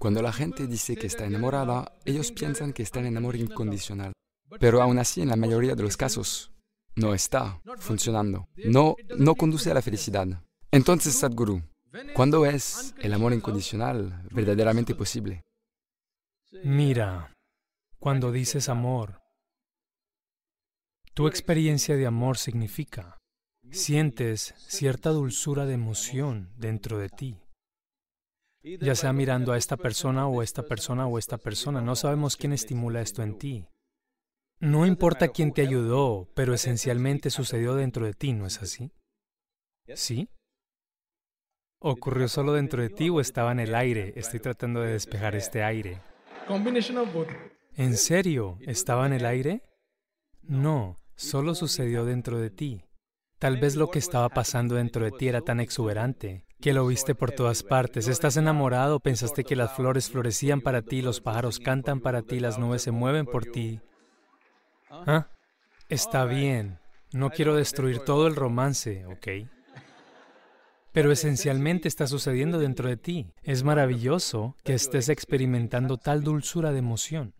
Cuando la gente dice que está enamorada, ellos piensan que está en amor incondicional. Pero aún así, en la mayoría de los casos, no está funcionando. No, no conduce a la felicidad. Entonces, Sadhguru, ¿cuándo es el amor incondicional verdaderamente posible? Mira, cuando dices amor, tu experiencia de amor significa, sientes cierta dulzura de emoción dentro de ti. Ya sea mirando a esta persona o esta persona o esta persona, no sabemos quién estimula esto en ti. No importa quién te ayudó, pero esencialmente sucedió dentro de ti, ¿no es así? ¿Sí? ¿Ocurrió solo dentro de ti o estaba en el aire? Estoy tratando de despejar este aire. ¿En serio? ¿Estaba en el aire? No, solo sucedió dentro de ti. Tal vez lo que estaba pasando dentro de ti era tan exuberante que lo viste por todas partes. Estás enamorado, pensaste que las flores florecían para ti, los pájaros cantan para ti, las nubes se mueven por ti. ¿Ah? Está bien, no quiero destruir todo el romance, ¿ok? Pero esencialmente está sucediendo dentro de ti. Es maravilloso que estés experimentando tal dulzura de emoción,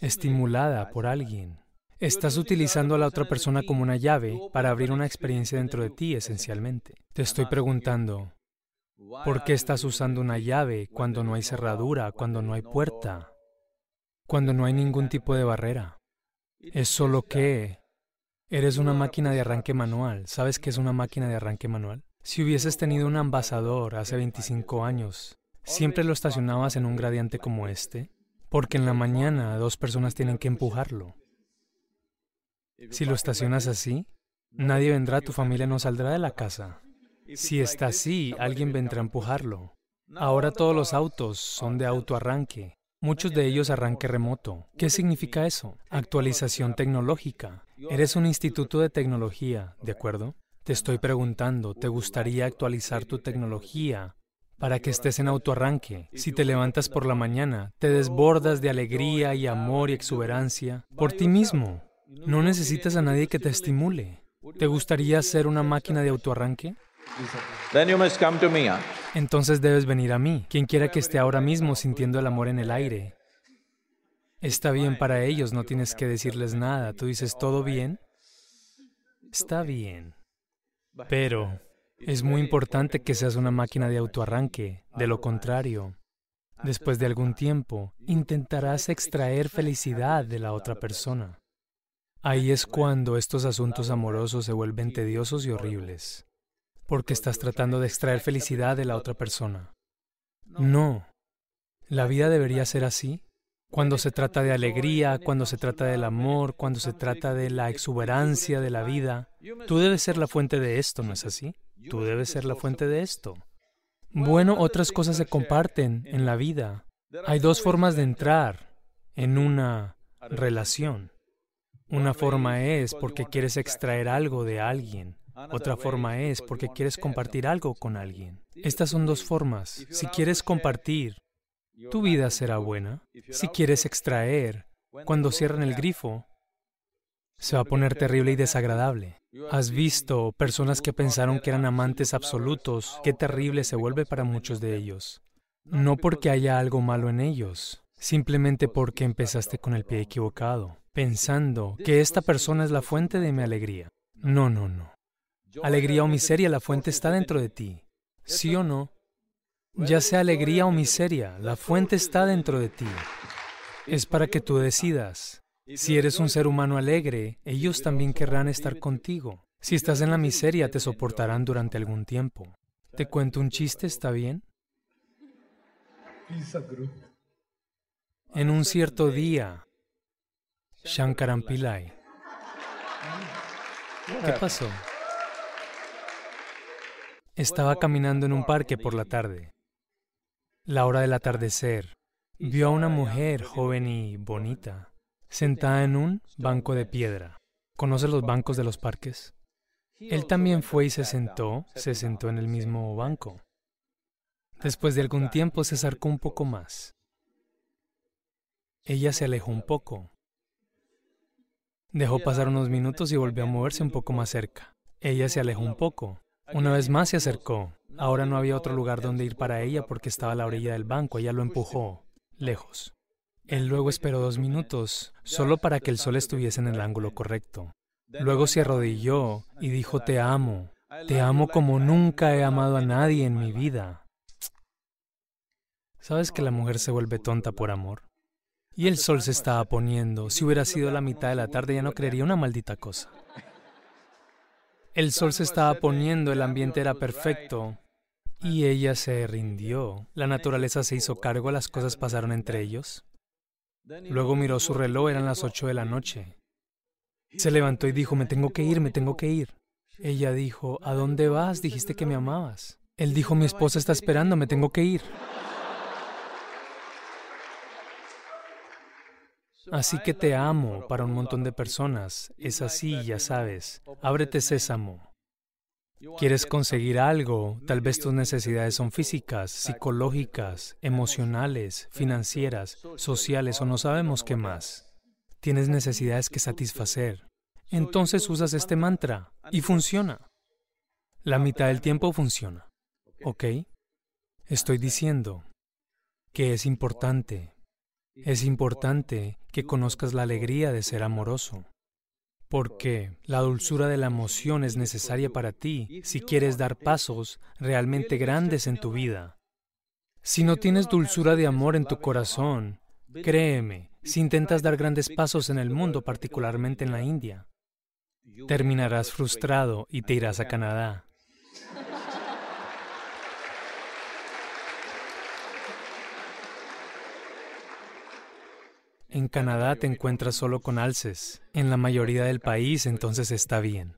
estimulada por alguien. Estás utilizando a la otra persona como una llave para abrir una experiencia dentro de ti, esencialmente. Te estoy preguntando, ¿por qué estás usando una llave cuando no hay cerradura, cuando no hay puerta, cuando no hay ningún tipo de barrera? Es solo que eres una máquina de arranque manual. ¿Sabes qué es una máquina de arranque manual? Si hubieses tenido un ambasador hace 25 años, ¿siempre lo estacionabas en un gradiente como este? Porque en la mañana dos personas tienen que empujarlo. Si lo estacionas así, nadie vendrá, tu familia no saldrá de la casa. Si está así, alguien vendrá a empujarlo. Ahora todos los autos son de autoarranque, muchos de ellos arranque remoto. ¿Qué significa eso? Actualización tecnológica. Eres un instituto de tecnología, ¿de acuerdo? Te estoy preguntando, ¿te gustaría actualizar tu tecnología para que estés en autoarranque? Si te levantas por la mañana, te desbordas de alegría y amor y exuberancia por ti mismo. No necesitas a nadie que te estimule. ¿Te gustaría ser una máquina de autoarranque? Entonces debes venir a mí, quien quiera que esté ahora mismo sintiendo el amor en el aire. Está bien para ellos, no tienes que decirles nada. Tú dices, ¿todo bien? Está bien. Pero es muy importante que seas una máquina de autoarranque. De lo contrario, después de algún tiempo, intentarás extraer felicidad de la otra persona. Ahí es cuando estos asuntos amorosos se vuelven tediosos y horribles, porque estás tratando de extraer felicidad de la otra persona. No, la vida debería ser así. Cuando se trata de alegría, cuando se trata del amor, cuando se trata de la exuberancia de la vida, tú debes ser la fuente de esto, ¿no es así? Tú debes ser la fuente de esto. Bueno, otras cosas se comparten en la vida. Hay dos formas de entrar en una relación. Una forma es porque quieres extraer algo de alguien. Otra forma es porque quieres compartir algo con alguien. Estas son dos formas. Si quieres compartir, tu vida será buena. Si quieres extraer, cuando cierran el grifo, se va a poner terrible y desagradable. Has visto personas que pensaron que eran amantes absolutos. Qué terrible se vuelve para muchos de ellos. No porque haya algo malo en ellos, simplemente porque empezaste con el pie equivocado pensando que esta persona es la fuente de mi alegría. No, no, no. Alegría o miseria, la fuente está dentro de ti. ¿Sí o no? Ya sea alegría o miseria, la fuente está dentro de ti. Es para que tú decidas. Si eres un ser humano alegre, ellos también querrán estar contigo. Si estás en la miseria, te soportarán durante algún tiempo. ¿Te cuento un chiste? ¿Está bien? En un cierto día, Shankaran Pillai. ¿Qué pasó? Estaba caminando en un parque por la tarde. La hora del atardecer. Vio a una mujer joven y bonita, sentada en un banco de piedra. ¿Conoce los bancos de los parques? Él también fue y se sentó, se sentó en el mismo banco. Después de algún tiempo se acercó un poco más. Ella se alejó un poco. Dejó pasar unos minutos y volvió a moverse un poco más cerca. Ella se alejó un poco. Una vez más se acercó. Ahora no había otro lugar donde ir para ella porque estaba a la orilla del banco. Ella lo empujó, lejos. Él luego esperó dos minutos, solo para que el sol estuviese en el ángulo correcto. Luego se arrodilló y dijo, te amo, te amo como nunca he amado a nadie en mi vida. ¿Sabes que la mujer se vuelve tonta por amor? Y el sol se estaba poniendo. Si hubiera sido la mitad de la tarde ya no creería una maldita cosa. El sol se estaba poniendo, el ambiente era perfecto. Y ella se rindió. La naturaleza se hizo cargo, las cosas pasaron entre ellos. Luego miró su reloj, eran las ocho de la noche. Se levantó y dijo, me tengo que ir, me tengo que ir. Ella dijo, ¿a dónde vas? Dijiste que me amabas. Él dijo, mi esposa está esperando, me tengo que ir. Así que te amo para un montón de personas. Es así, ya sabes. Ábrete sésamo. Quieres conseguir algo, tal vez tus necesidades son físicas, psicológicas, emocionales, financieras, sociales o no sabemos qué más. Tienes necesidades que satisfacer. Entonces usas este mantra y funciona. La mitad del tiempo funciona. ¿Ok? Estoy diciendo que es importante, es importante que conozcas la alegría de ser amoroso porque la dulzura de la emoción es necesaria para ti si quieres dar pasos realmente grandes en tu vida. Si no tienes dulzura de amor en tu corazón, créeme, si intentas dar grandes pasos en el mundo, particularmente en la India, terminarás frustrado y te irás a Canadá. En Canadá te encuentras solo con alces. En la mayoría del país entonces está bien.